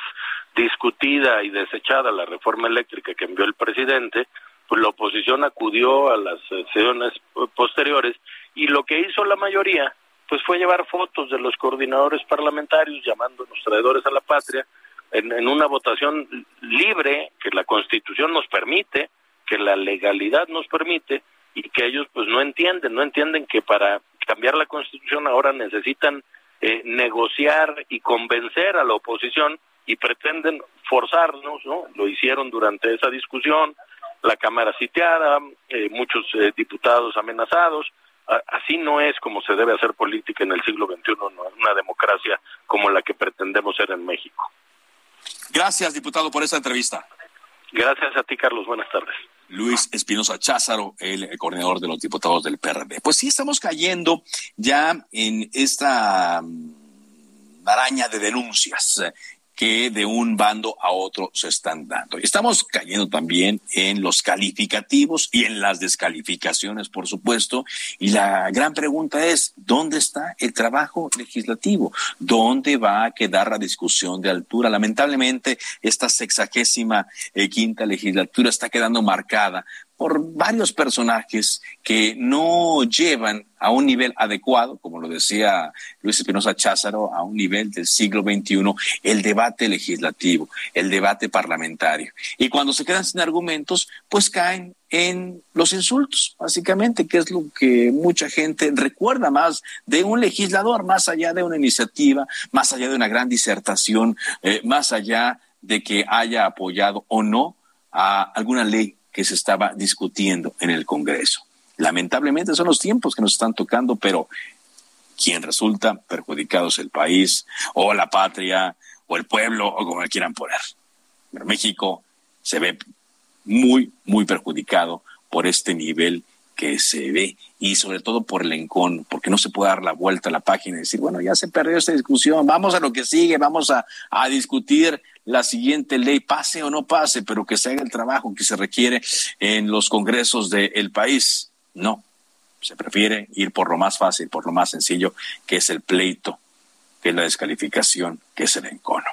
[SPEAKER 15] discutida y desechada la reforma eléctrica que envió el presidente, pues la oposición acudió a las sesiones posteriores y lo que hizo la mayoría pues fue llevar fotos de los coordinadores parlamentarios llamándonos traidores a la patria en, una votación libre que la Constitución nos permite, que la legalidad nos permite y que ellos pues no entienden, no entienden que para cambiar la Constitución ahora necesitan eh, negociar y convencer a la oposición y pretenden forzarnos, ¿no? Lo hicieron durante esa discusión, la Cámara sitiada, eh, muchos eh, diputados amenazados, así no es como se debe hacer política en el siglo XXI, no una democracia como la que pretendemos ser en México.
[SPEAKER 1] Gracias, diputado, por esta entrevista.
[SPEAKER 15] Gracias a ti, Carlos. Buenas tardes.
[SPEAKER 1] Luis Espinosa Cházaro, el, coordinador de los diputados del PRD. Pues sí, estamos cayendo ya en esta mm, araña de denuncias que de un bando a otro se están dando. Estamos cayendo también en los calificativos y en las descalificaciones, por supuesto. Y la gran pregunta es, ¿dónde está el trabajo legislativo? ¿Dónde va a quedar la discusión de altura? Lamentablemente, esta sexagésima eh, quinta legislatura está quedando marcada por varios personajes que no llevan a un nivel adecuado, como lo decía Luis Espinosa Cházaro, a un nivel del siglo XXI, el debate legislativo, el debate parlamentario. Y cuando se quedan sin argumentos, pues caen en los insultos, básicamente, que es lo que mucha gente recuerda más de un legislador, más allá de una iniciativa, más allá de una gran disertación, eh, más allá de que haya apoyado o no a alguna ley que se estaba discutiendo en el Congreso. Lamentablemente son los tiempos que nos están tocando, pero quien resulta perjudicado es el país o la patria o el pueblo o como quieran poner. México se ve muy, muy perjudicado por este nivel que se ve y sobre todo por el encón, porque no se puede dar la vuelta a la página y decir, bueno, ya se perdió esta discusión, vamos a lo que sigue, vamos a, a discutir la siguiente ley, pase o no pase, pero que se haga el trabajo que se requiere en los congresos del país. No, se prefiere ir por lo más fácil, por lo más sencillo, que es el pleito, que es la descalificación, que es el encono.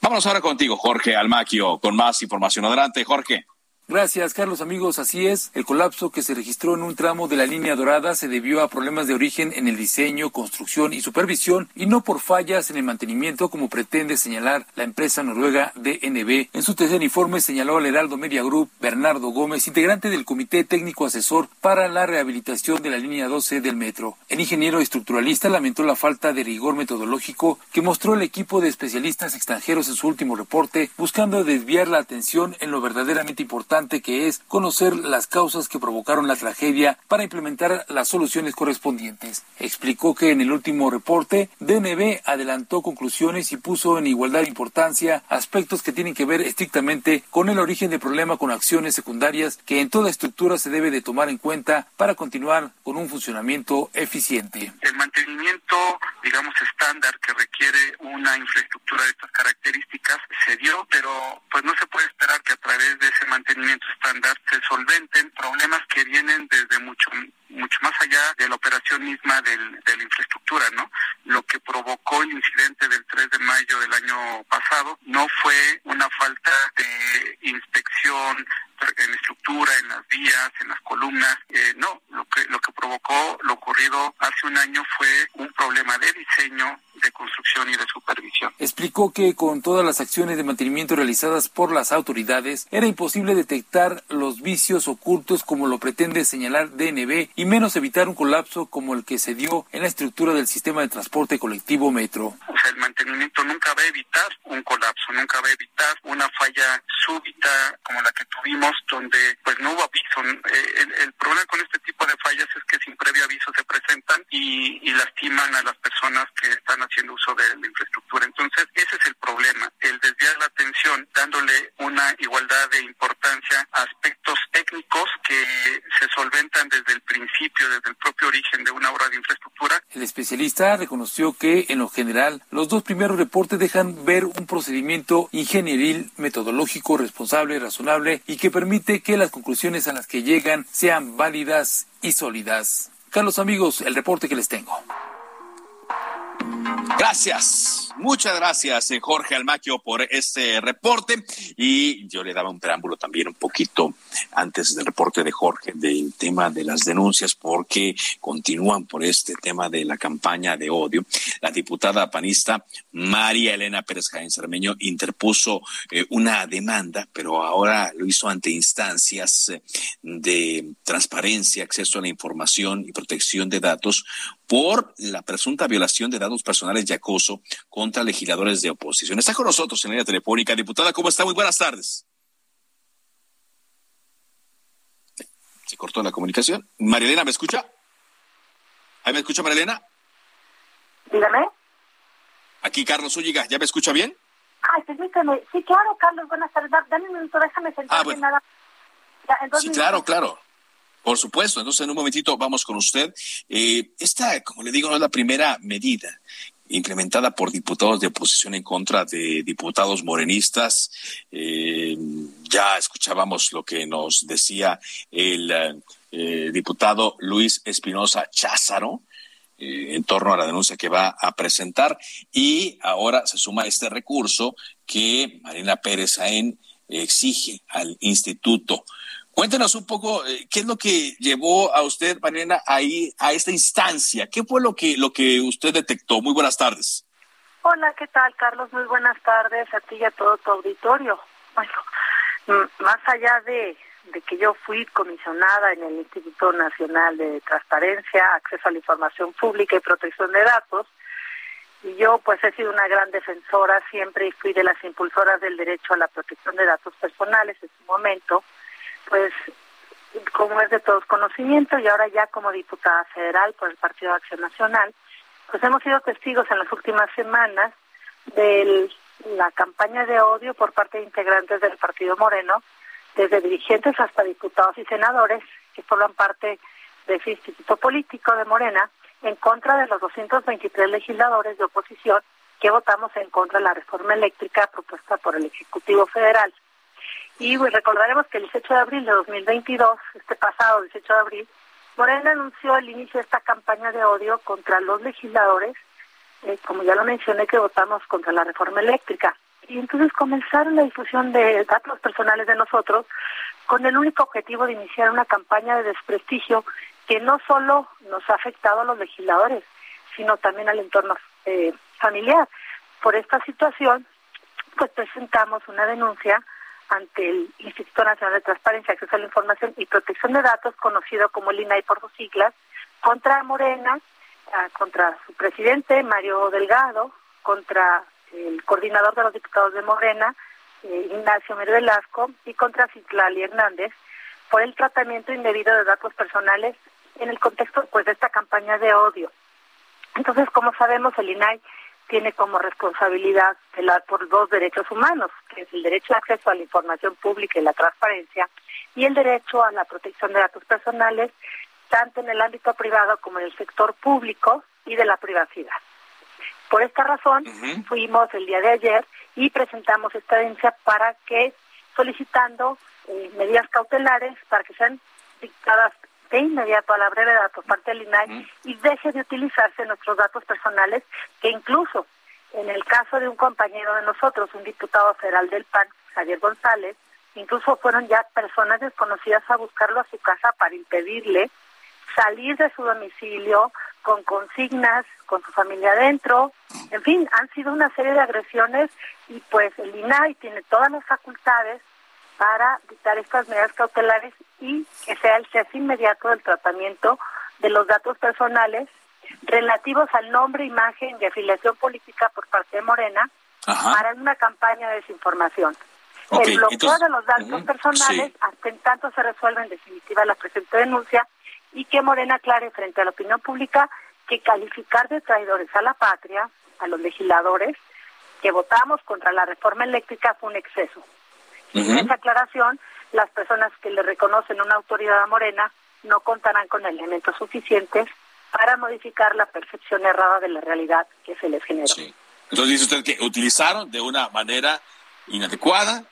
[SPEAKER 1] Vámonos ahora contigo, Jorge Almaquio, con más información. Adelante, Jorge.
[SPEAKER 16] Gracias, Carlos. Amigos, así es. El colapso que se registró en un tramo de la línea dorada se debió a problemas de origen en el diseño, construcción y supervisión y no por fallas en el mantenimiento como pretende señalar la empresa noruega DNB. En su tercer informe señaló al Heraldo Media Group Bernardo Gómez, integrante del Comité Técnico Asesor para la Rehabilitación de la línea 12 del metro. El ingeniero estructuralista lamentó la falta de rigor metodológico que mostró el equipo de especialistas extranjeros en su último reporte, buscando desviar la atención en lo verdaderamente importante que es conocer las causas que provocaron la tragedia para implementar las soluciones correspondientes. Explicó que en el último reporte, DNB adelantó conclusiones y puso en igualdad de importancia aspectos que tienen que ver estrictamente con el origen del problema con acciones secundarias que en toda estructura se debe de tomar en cuenta para continuar con un funcionamiento eficiente.
[SPEAKER 17] El mantenimiento, digamos, estándar que requiere una infraestructura de estas características se dio, pero pues no se puede esperar que a través de ese mantenimiento estándar se solventen problemas que vienen desde mucho mucho más allá de la operación misma del, de la infraestructura, ¿no? Lo que provocó el incidente del 3 de mayo del año pasado no fue una falta de inspección en estructura, en las vías, en las columnas, eh, no, lo que lo que provocó lo ocurrido hace un año fue un problema de diseño de construcción y de supervisión.
[SPEAKER 16] Explicó que con todas las acciones de mantenimiento realizadas por las autoridades era imposible detectar los vicios ocultos como lo pretende señalar DNB y menos evitar un colapso como el que se dio en la estructura del sistema de transporte colectivo Metro.
[SPEAKER 17] El mantenimiento nunca va a evitar un colapso, nunca va a evitar una falla súbita como la que tuvimos donde pues no hubo aviso. Eh, el, problema con este tipo de fallas es que sin previo aviso se presentan y, y lastiman a las personas que están haciendo uso de la infraestructura. Entonces, ese es el problema, el desviar la atención dándole una igualdad de importancia a aspectos técnicos que se solventan desde el principio, desde el propio origen de una obra de infraestructura.
[SPEAKER 16] El especialista reconoció que, en lo general, los dos primeros reportes dejan ver un procedimiento ingenieril, metodológico, responsable, razonable y que permite que las conclusiones a las que llegan sean válidas y sólidas. Carlos amigos, el reporte que les tengo.
[SPEAKER 1] Gracias, muchas gracias eh, Jorge Almaquio por este reporte y yo le daba un preámbulo también un poquito antes del reporte de Jorge del tema de las denuncias porque continúan por este tema de la campaña de odio. La diputada panista María Elena Pérez Jaén Cermeño interpuso eh, una demanda, pero ahora lo hizo ante instancias eh, de transparencia, acceso a la información y protección de datos por la presunta violación de datos personales y acoso contra legisladores de oposición. Está con nosotros en la línea telefónica. Diputada, ¿cómo está? Muy buenas tardes. Se cortó la comunicación. Marilena, ¿me escucha? ¿Ahí me escucha Marilena?
[SPEAKER 9] Dígame.
[SPEAKER 1] Aquí Carlos Ulliga, ¿ya me escucha bien?
[SPEAKER 9] Ay, permítame. Sí, claro, Carlos, buenas tardes. Dame un minuto, déjame sentarme
[SPEAKER 1] ah,
[SPEAKER 9] nada.
[SPEAKER 1] sí, claro, claro. Por supuesto, entonces en un momentito vamos con usted. Eh, esta, como le digo, no es la primera medida implementada por diputados de oposición en contra de diputados morenistas. Eh, ya escuchábamos lo que nos decía el eh, diputado Luis Espinosa Cházaro en torno a la denuncia que va a presentar y ahora se suma este recurso que Marina Pérez Saén exige al instituto Cuéntenos un poco eh, qué es lo que llevó a usted, Mariana, ahí a esta instancia. ¿Qué fue lo que lo que usted detectó? Muy buenas tardes.
[SPEAKER 9] Hola, ¿qué tal, Carlos? Muy buenas tardes a ti y a todo tu auditorio. Bueno, más allá de, de que yo fui comisionada en el Instituto Nacional de Transparencia, Acceso a la Información Pública y Protección de Datos, y yo pues he sido una gran defensora siempre y fui de las impulsoras del derecho a la protección de datos personales en su momento pues como es de todos conocimiento y ahora ya como diputada federal por el Partido de Acción Nacional, pues hemos sido testigos en las últimas semanas de la campaña de odio por parte de integrantes del Partido Moreno, desde dirigentes hasta diputados y senadores que forman parte de ese instituto político de Morena, en contra de los 223 legisladores de oposición que votamos en contra de la reforma eléctrica propuesta por el Ejecutivo Federal. Y pues, recordaremos que el 18 de abril de 2022, este pasado 18 de abril, Morena anunció el inicio de esta campaña de odio contra los legisladores, eh, como ya lo mencioné, que votamos contra la reforma eléctrica. Y entonces comenzaron la difusión de datos personales de nosotros con el único objetivo de iniciar una campaña de desprestigio que no solo nos ha afectado a los legisladores, sino también al entorno eh, familiar. Por esta situación, pues presentamos una denuncia ante el Instituto Nacional de Transparencia, Acceso a la Información y Protección de Datos, conocido como el INAI por sus siglas, contra Morena, ah, contra su presidente, Mario Delgado, contra el coordinador de los diputados de Morena, eh, Ignacio Velasco, y contra Citlali Hernández, por el tratamiento indebido de datos personales en el contexto pues de esta campaña de odio. Entonces, como sabemos, el INAI tiene como responsabilidad velar por dos derechos humanos, que es el derecho de acceso a la información pública y la transparencia, y el derecho a la protección de datos personales, tanto en el ámbito privado como en el sector público y de la privacidad. Por esta razón, fuimos el día de ayer y presentamos esta denuncia para que, solicitando eh, medidas cautelares para que sean dictadas de inmediato a la brevedad por parte del INAI y deje de utilizarse nuestros datos personales, que incluso en el caso de un compañero de nosotros, un diputado federal del PAN, Javier González, incluso fueron ya personas desconocidas a buscarlo a su casa para impedirle salir de su domicilio, con consignas, con su familia adentro, en fin, han sido una serie de agresiones y pues el INAI tiene todas las facultades para dictar estas medidas cautelares y que sea el cese inmediato del tratamiento de los datos personales relativos al nombre, imagen y afiliación política por parte de Morena para una campaña de desinformación. el bloqueo de los datos personales hasta en tanto se resuelve en definitiva la presente denuncia y que Morena aclare frente a la opinión pública que calificar de traidores a la patria, a los legisladores que votamos contra la reforma eléctrica fue un exceso. En esa aclaración, las personas que le reconocen una autoridad a Morena no contarán con elementos suficientes para modificar la percepción errada de la realidad que se les generó.
[SPEAKER 1] Entonces dice usted que utilizaron de una manera inadecuada,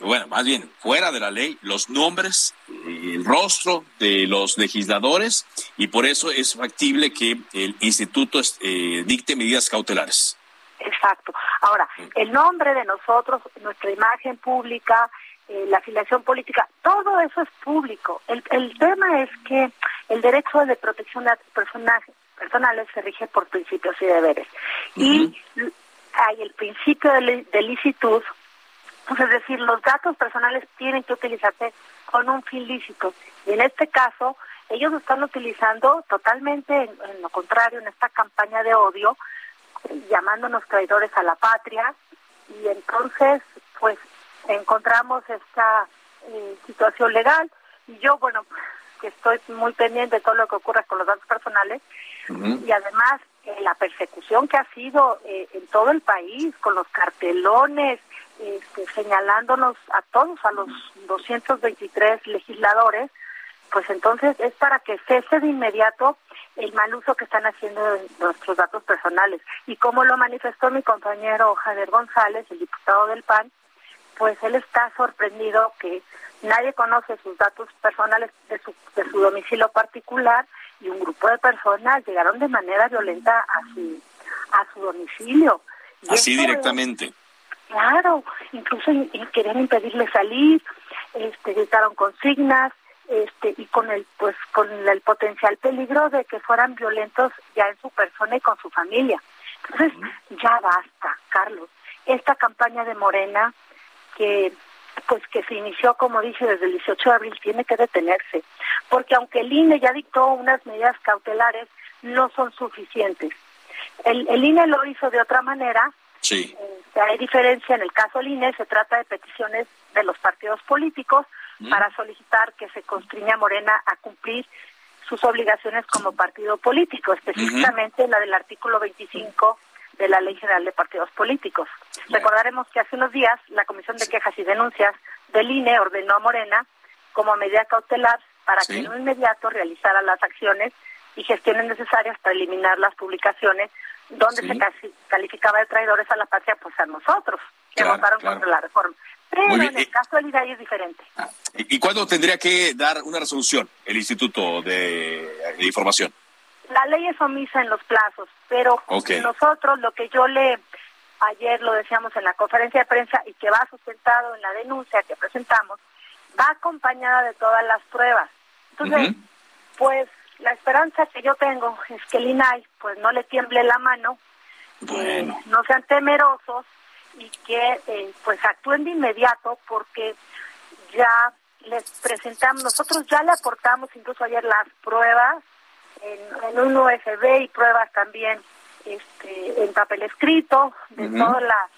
[SPEAKER 1] bueno, más bien fuera de la ley, los nombres, el rostro de los legisladores y por eso es factible que el instituto eh, dicte medidas cautelares.
[SPEAKER 9] Exacto. Ahora, el nombre de nosotros, nuestra imagen pública, eh, la afiliación política, todo eso es público. El, el tema es que el derecho de protección de personajes personales se rige por principios y deberes. Y hay el principio de, de licitud, pues es decir, los datos personales tienen que utilizarse con un fin lícito. Y en este caso, ellos lo están utilizando totalmente en, lo contrario, en esta campaña de odio, llamándonos traidores a la patria. Y entonces, pues, encontramos esta eh, situación legal. Y yo, bueno, que estoy muy pendiente de todo lo que ocurra con los datos personales, y además eh, la persecución que ha sido eh, en todo el país, con los cartelones, este, señalándonos a todos, a los 223 legisladores, pues entonces es para que cese de inmediato el mal uso que están haciendo de nuestros datos personales. Y como lo manifestó mi compañero Javier González, el diputado del PAN, pues él está sorprendido que nadie conoce sus datos personales de su, de su domicilio particular y un grupo de personas llegaron de manera violenta a su, a su domicilio.
[SPEAKER 1] Así directamente.
[SPEAKER 9] claro, incluso querían impedirle salir, este, gritaron consignas, este, y con el pues con el potencial peligro de que fueran violentos ya en su persona y con su familia. Entonces, ya basta, Carlos. Esta campaña de Morena que pues que se inició, como dije, desde el 18 de abril, tiene que detenerse, porque aunque el INE ya dictó unas medidas cautelares, no son suficientes. El, el INE lo hizo de otra manera.
[SPEAKER 1] Sí.
[SPEAKER 9] Eh, hay diferencia en el caso del INE, se trata de peticiones de los partidos políticos para solicitar que se constriña Morena a cumplir sus obligaciones como partido político, específicamente la del artículo 25 de la Ley General de Partidos Políticos. Recordaremos que hace unos días la Comisión de Quejas y Denuncias del INE ordenó a Morena como medida cautelar para que en un inmediato realizara las acciones y gestiones necesarias para eliminar las publicaciones donde se calificaba de traidores a la patria, pues a nosotros, que votaron contra la reforma. Pero en el caso del IDAI es diferente.
[SPEAKER 1] Ah, ¿Y, cuándo tendría que dar una resolución el Instituto de Información?
[SPEAKER 9] La ley es omisa en los plazos, pero nosotros lo que yo le ayer lo decíamos en la conferencia de prensa y que va sustentado en la denuncia que presentamos, va acompañada de todas las pruebas. Entonces, pues la esperanza que yo tengo es que el INAI pues no le tiemble la mano, que no sean temerosos y que eh, pues actúen de inmediato porque ya les presentamos, nosotros ya le aportamos incluso ayer las pruebas en, un USB y pruebas también este, en papel escrito de toda la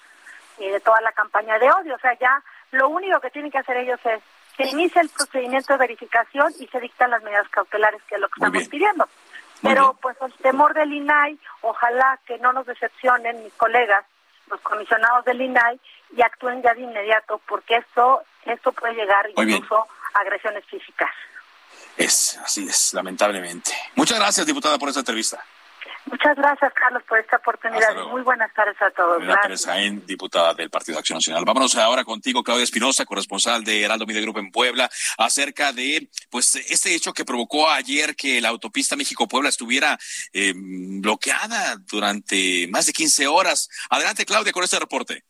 [SPEAKER 9] eh, de toda la campaña de odio. O sea, ya lo único que tienen que hacer ellos es que inicie el procedimiento de verificación y se dictan las medidas cautelares, que es lo que estamos pidiendo. Pero pues el temor del INAI, ojalá que no nos decepcionen mis colegas, los comisionados del INAI, y actúen ya de inmediato, porque esto, esto puede llegar incluso a agresiones físicas.
[SPEAKER 1] Es, así es, lamentablemente. Muchas gracias, diputada, por esta entrevista.
[SPEAKER 9] Muchas gracias, Carlos, por esta oportunidad. Muy buenas tardes a todos. Gracias.
[SPEAKER 1] diputada del Partido Acción Nacional. Vámonos ahora contigo, Claudia Espinosa, corresponsal de Heraldo Media Group en Puebla, acerca de pues este hecho que provocó ayer que la autopista México-Puebla estuviera eh, bloqueada durante más de 15 horas. Adelante, Claudia, con este reporte.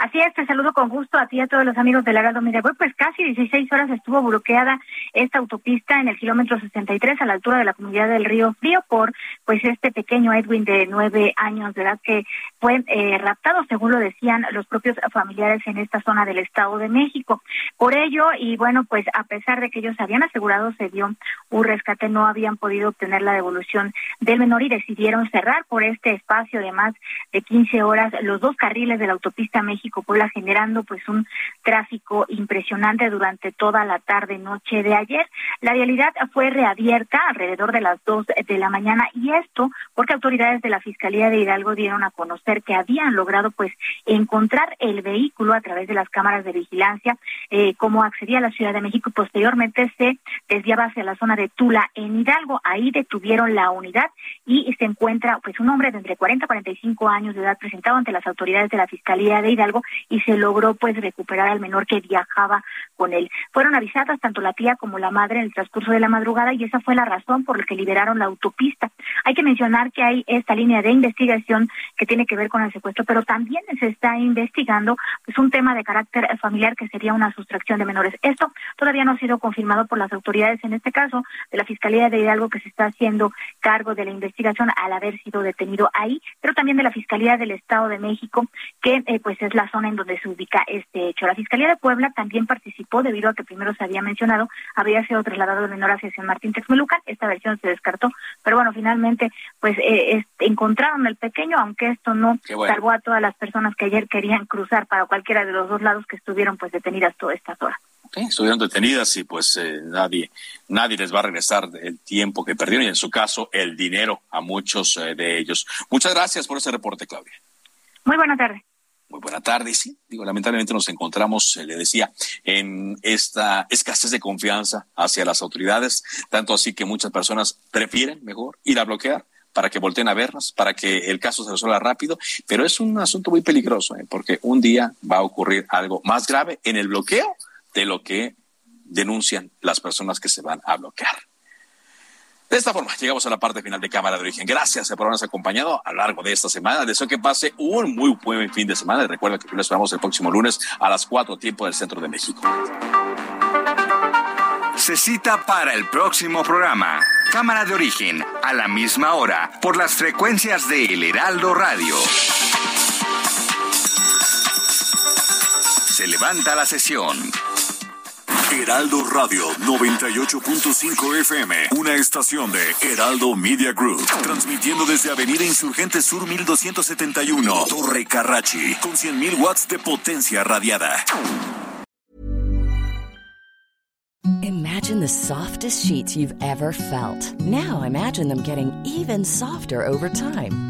[SPEAKER 18] Así es, te saludo con gusto a ti y a todos los amigos de la Heraldo Media Pues casi 16 horas estuvo bloqueada esta autopista en el kilómetro 63 a la altura de la comunidad del Río Frío por pues este pequeño Edwin de nueve años de edad que fue eh, raptado, según lo decían los propios familiares en esta zona del Estado de México. Por ello, y bueno, pues a pesar de que ellos habían asegurado se dio un rescate, no habían podido obtener la devolución del menor y decidieron cerrar por este espacio de más de 15 horas los dos carriles de la autopista México-Puebla, generando pues un tráfico impresionante durante toda la tarde, noche de ayer. La realidad fue reabierta alrededor de las dos de la mañana y esto porque autoridades de la Fiscalía de Hidalgo dieron a conocer que habían logrado pues encontrar el vehículo a través de las cámaras de vigilancia, eh, como accedía a la Ciudad de México y posteriormente se desviaba hacia la zona de Tula en Hidalgo. Ahí detuvieron la unidad y se encuentra pues un hombre de entre 40 y 45 años de edad presentado ante las autoridades de la Fiscalía de Hidalgo y se logró pues recuperar al menor que viajaba con él. Fueron avisadas tanto la tía como la madre en el transcurso de la madrugada y esa fue la razón por la que liberaron la autopista. Hay que mencionar que hay esta línea de investigación que tiene que ver con el secuestro, pero también se está investigando pues un tema de carácter familiar que sería una sustracción de menores. Esto todavía no ha sido confirmado por las autoridades en este caso de la Fiscalía de Hidalgo que se está haciendo cargo de la investigación al haber sido detenido ahí, pero también de la Fiscalía del Estado de México que eh, pues es la zona en donde se ubica este hecho. La Fiscalía de Puebla también participó debido a que primero se había mencionado había sido trasladado el menor hacia San Martín Texmelucan. Esta versión se descartó, pero bueno, finalmente pues eh, encontraron el pequeño, aunque esto no salvó a todas las personas que ayer querían cruzar para cualquiera de los dos lados que estuvieron pues detenidas toda esta horas.
[SPEAKER 1] estuvieron detenidas y pues eh, nadie nadie les va a regresar el tiempo que perdieron y en su caso el dinero a muchos eh, de ellos. Muchas gracias por ese reporte, Claudia.
[SPEAKER 18] Muy buena tarde.
[SPEAKER 1] Muy buena tarde, sí. Digo, lamentablemente nos encontramos, le decía, en esta escasez de confianza hacia las autoridades, tanto así que muchas personas prefieren mejor ir a bloquear para que volteen a vernos, para que el caso se resuelva rápido, pero es un asunto muy peligroso, ¿eh? porque un día va a ocurrir algo más grave en el bloqueo de lo que denuncian las personas que se van a bloquear. De esta forma, llegamos a la parte final de Cámara de Origen. Gracias por habernos acompañado a lo largo de esta semana. Deseo que pase un muy buen fin de semana. Recuerda que lo esperamos el próximo lunes a las 4 tiempo del centro de México.
[SPEAKER 14] Se cita para el próximo programa. Cámara de Origen, a la misma hora, por las frecuencias de El Heraldo Radio. Se levanta la sesión.
[SPEAKER 19] Heraldo Radio 98.5 FM, una estación de Heraldo Media Group, transmitiendo desde Avenida Insurgente Sur 1271, Torre Carrachi, con 100.000 watts de potencia radiada.
[SPEAKER 20] Imagine the softest sheets you've ever felt. Now imagine them getting even softer over time.